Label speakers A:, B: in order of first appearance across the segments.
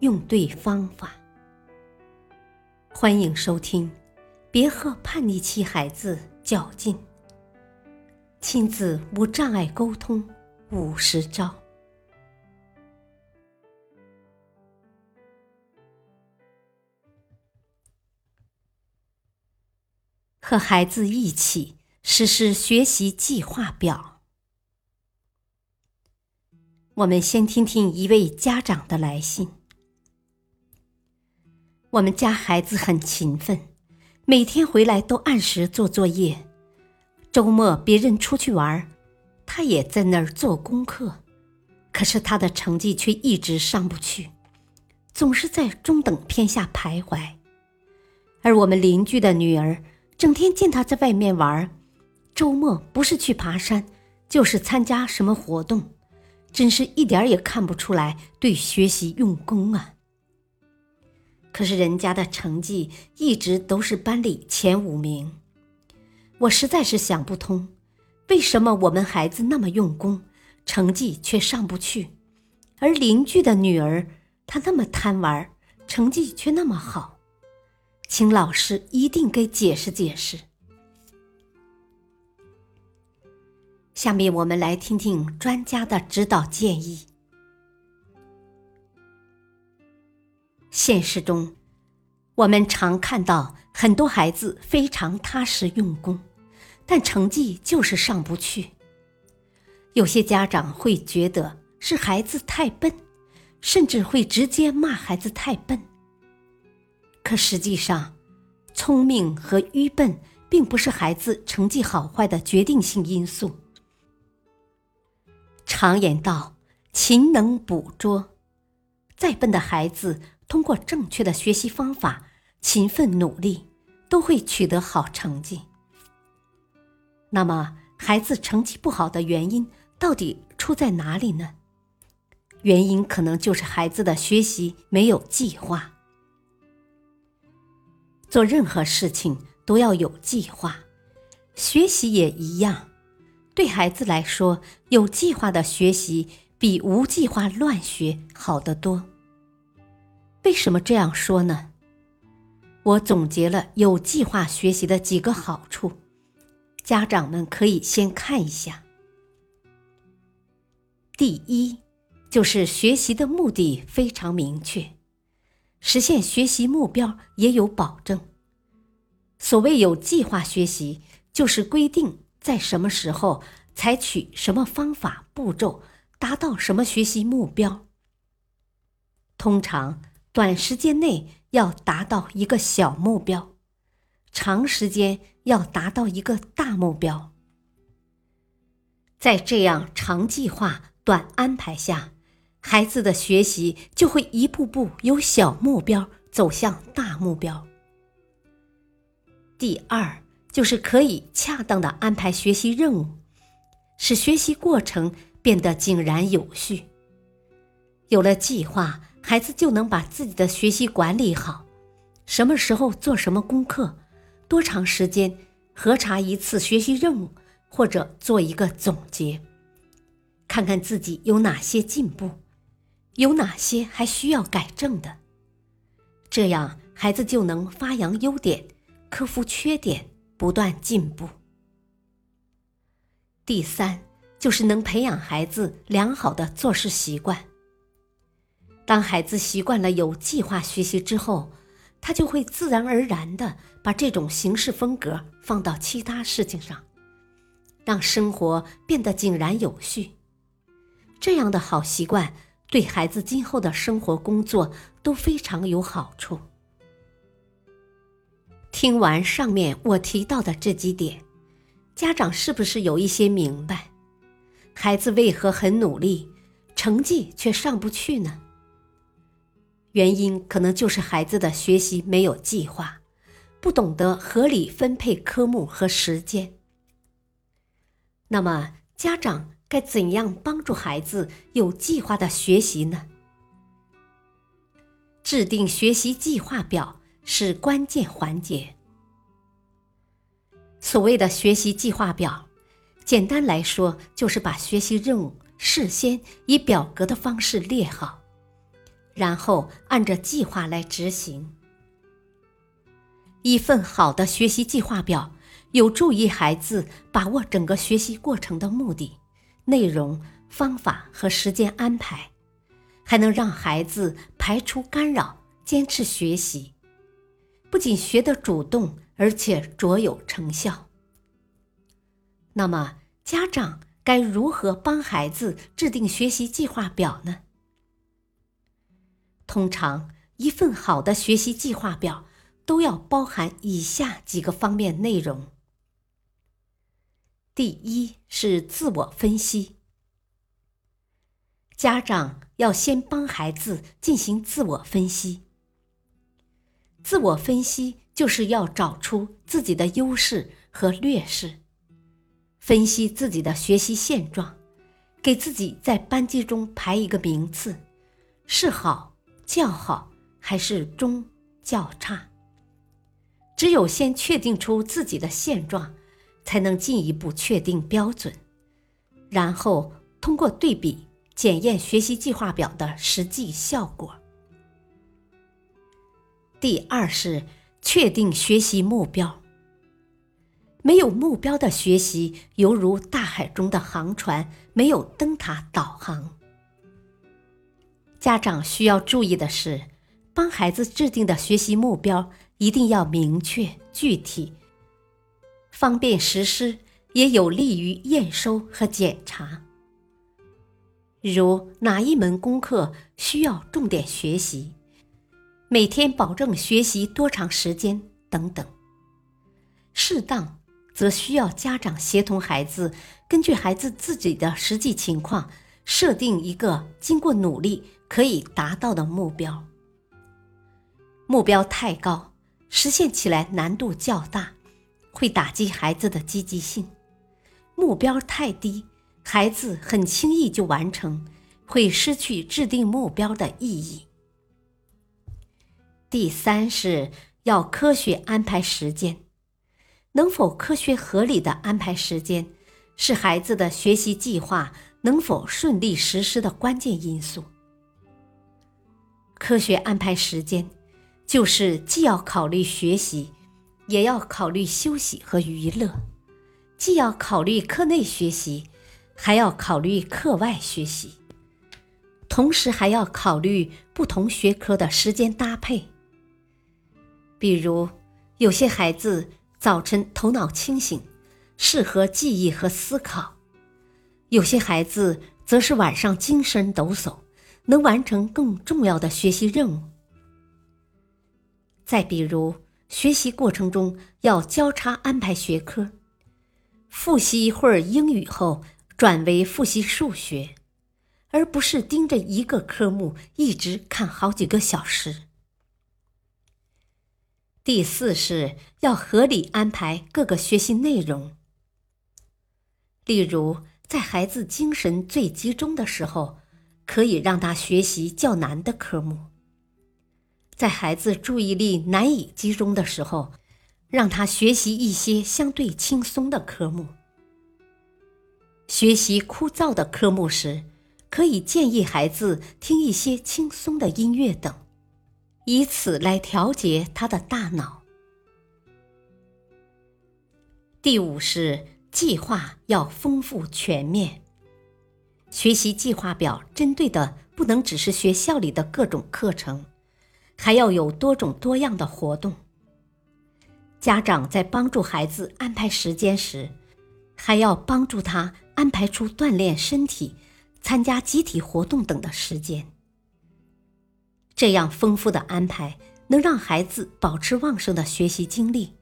A: 用对方法。欢迎收听《别和叛逆期孩子较劲》，亲子无障碍沟通五十招。和孩子一起实施学习计划表。我们先听听一位家长的来信。我们家孩子很勤奋，每天回来都按时做作业。周末别人出去玩，他也在那儿做功课。可是他的成绩却一直上不去，总是在中等偏下徘徊。而我们邻居的女儿。整天见他在外面玩，周末不是去爬山，就是参加什么活动，真是一点也看不出来对学习用功啊。可是人家的成绩一直都是班里前五名，我实在是想不通，为什么我们孩子那么用功，成绩却上不去，而邻居的女儿她那么贪玩，成绩却那么好。请老师一定给解释解释。下面我们来听听专家的指导建议。现实中，我们常看到很多孩子非常踏实用功，但成绩就是上不去。有些家长会觉得是孩子太笨，甚至会直接骂孩子太笨。可实际上，聪明和愚笨并不是孩子成绩好坏的决定性因素。常言道：“勤能补拙。”再笨的孩子，通过正确的学习方法，勤奋努力，都会取得好成绩。那么，孩子成绩不好的原因到底出在哪里呢？原因可能就是孩子的学习没有计划。做任何事情都要有计划，学习也一样。对孩子来说，有计划的学习比无计划乱学好得多。为什么这样说呢？我总结了有计划学习的几个好处，家长们可以先看一下。第一，就是学习的目的非常明确。实现学习目标也有保证。所谓有计划学习，就是规定在什么时候采取什么方法步骤，达到什么学习目标。通常短时间内要达到一个小目标，长时间要达到一个大目标。在这样长计划、短安排下。孩子的学习就会一步步由小目标走向大目标。第二，就是可以恰当的安排学习任务，使学习过程变得井然有序。有了计划，孩子就能把自己的学习管理好，什么时候做什么功课，多长时间核查一次学习任务，或者做一个总结，看看自己有哪些进步。有哪些还需要改正的？这样孩子就能发扬优点，克服缺点，不断进步。第三，就是能培养孩子良好的做事习惯。当孩子习惯了有计划学习之后，他就会自然而然的把这种行事风格放到其他事情上，让生活变得井然有序。这样的好习惯。对孩子今后的生活、工作都非常有好处。听完上面我提到的这几点，家长是不是有一些明白，孩子为何很努力，成绩却上不去呢？原因可能就是孩子的学习没有计划，不懂得合理分配科目和时间。那么，家长该怎样帮助孩子有计划的学习呢？制定学习计划表是关键环节。所谓的学习计划表，简单来说就是把学习任务事先以表格的方式列好，然后按着计划来执行。一份好的学习计划表。有助于孩子把握整个学习过程的目的、内容、方法和时间安排，还能让孩子排除干扰，坚持学习，不仅学得主动，而且卓有成效。那么，家长该如何帮孩子制定学习计划表呢？通常，一份好的学习计划表都要包含以下几个方面内容。第一是自我分析，家长要先帮孩子进行自我分析。自我分析就是要找出自己的优势和劣势，分析自己的学习现状，给自己在班级中排一个名次，是好、较好还是中、较差。只有先确定出自己的现状。才能进一步确定标准，然后通过对比检验学习计划表的实际效果。第二是确定学习目标。没有目标的学习，犹如大海中的航船没有灯塔导航。家长需要注意的是，帮孩子制定的学习目标一定要明确具体。方便实施，也有利于验收和检查。如哪一门功课需要重点学习，每天保证学习多长时间等等。适当则需要家长协同孩子，根据孩子自己的实际情况，设定一个经过努力可以达到的目标。目标太高，实现起来难度较大。会打击孩子的积极性，目标太低，孩子很轻易就完成，会失去制定目标的意义。第三是要科学安排时间，能否科学合理的安排时间，是孩子的学习计划能否顺利实施的关键因素。科学安排时间，就是既要考虑学习。也要考虑休息和娱乐，既要考虑课内学习，还要考虑课外学习，同时还要考虑不同学科的时间搭配。比如，有些孩子早晨头脑清醒，适合记忆和思考；有些孩子则是晚上精神抖擞，能完成更重要的学习任务。再比如，学习过程中要交叉安排学科，复习一会儿英语后转为复习数学，而不是盯着一个科目一直看好几个小时。第四是要合理安排各个学习内容，例如在孩子精神最集中的时候，可以让他学习较难的科目。在孩子注意力难以集中的时候，让他学习一些相对轻松的科目。学习枯燥的科目时，可以建议孩子听一些轻松的音乐等，以此来调节他的大脑。第五是计划要丰富全面，学习计划表针对的不能只是学校里的各种课程。还要有多种多样的活动。家长在帮助孩子安排时间时，还要帮助他安排出锻炼身体、参加集体活动等的时间。这样丰富的安排能让孩子保持旺盛的学习精力，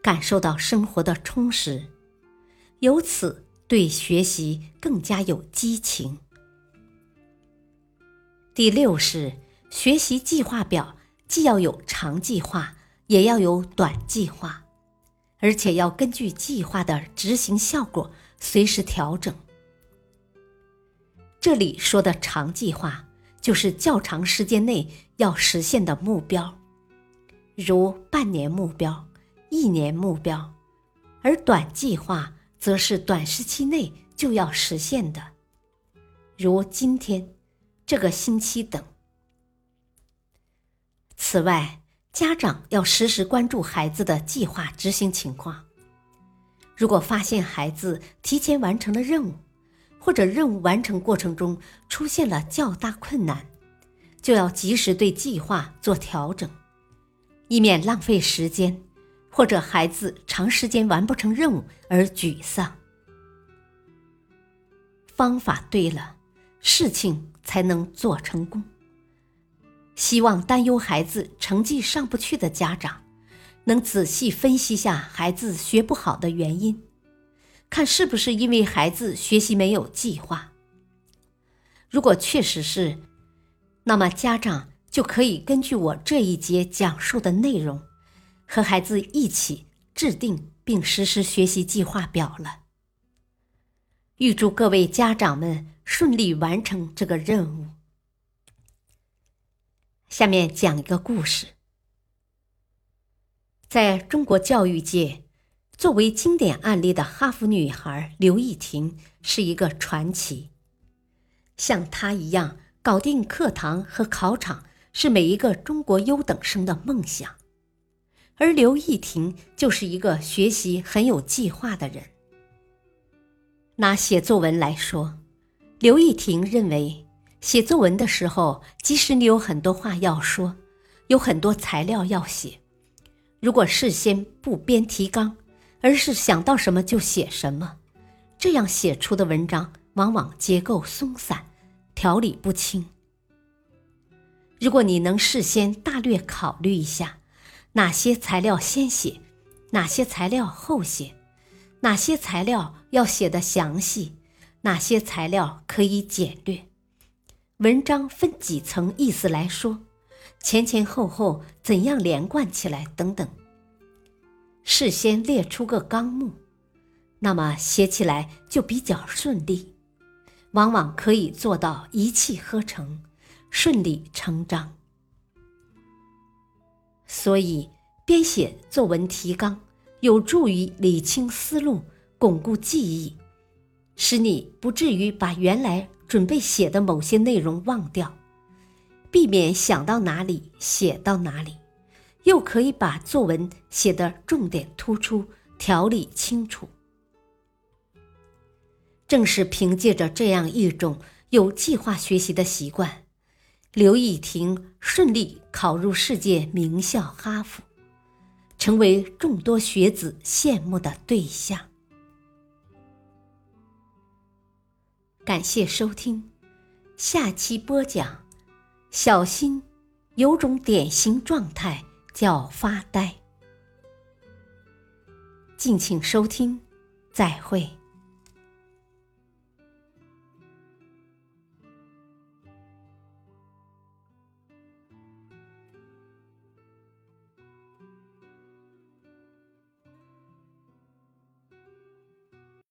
A: 感受到生活的充实，由此对学习更加有激情。第六是。学习计划表既要有长计划，也要有短计划，而且要根据计划的执行效果随时调整。这里说的长计划，就是较长时间内要实现的目标，如半年目标、一年目标；而短计划则是短时期内就要实现的，如今天、这个星期等。此外，家长要时时关注孩子的计划执行情况。如果发现孩子提前完成了任务，或者任务完成过程中出现了较大困难，就要及时对计划做调整，以免浪费时间，或者孩子长时间完不成任务而沮丧。方法对了，事情才能做成功。希望担忧孩子成绩上不去的家长，能仔细分析下孩子学不好的原因。看是不是因为孩子学习没有计划？如果确实是，那么家长就可以根据我这一节讲述的内容，和孩子一起制定并实施学习计划表了。预祝各位家长们顺利完成这个任务。下面讲一个故事，在中国教育界。作为经典案例的哈佛女孩刘亦婷是一个传奇。像她一样搞定课堂和考场，是每一个中国优等生的梦想。而刘亦婷就是一个学习很有计划的人。拿写作文来说，刘亦婷认为，写作文的时候，即使你有很多话要说，有很多材料要写，如果事先不编提纲，而是想到什么就写什么，这样写出的文章往往结构松散，条理不清。如果你能事先大略考虑一下，哪些材料先写，哪些材料后写，哪些材料要写的详细，哪些材料可以简略，文章分几层意思来说，前前后后怎样连贯起来等等。事先列出个纲目，那么写起来就比较顺利，往往可以做到一气呵成，顺理成章。所以，编写作文提纲有助于理清思路，巩固记忆，使你不至于把原来准备写的某些内容忘掉，避免想到哪里写到哪里。又可以把作文写的重点突出、条理清楚。正是凭借着这样一种有计划学习的习惯，刘亦婷顺利考入世界名校哈佛，成为众多学子羡慕的对象。感谢收听，下期播讲：小心，有种典型状态。叫发呆。敬请收听，再会。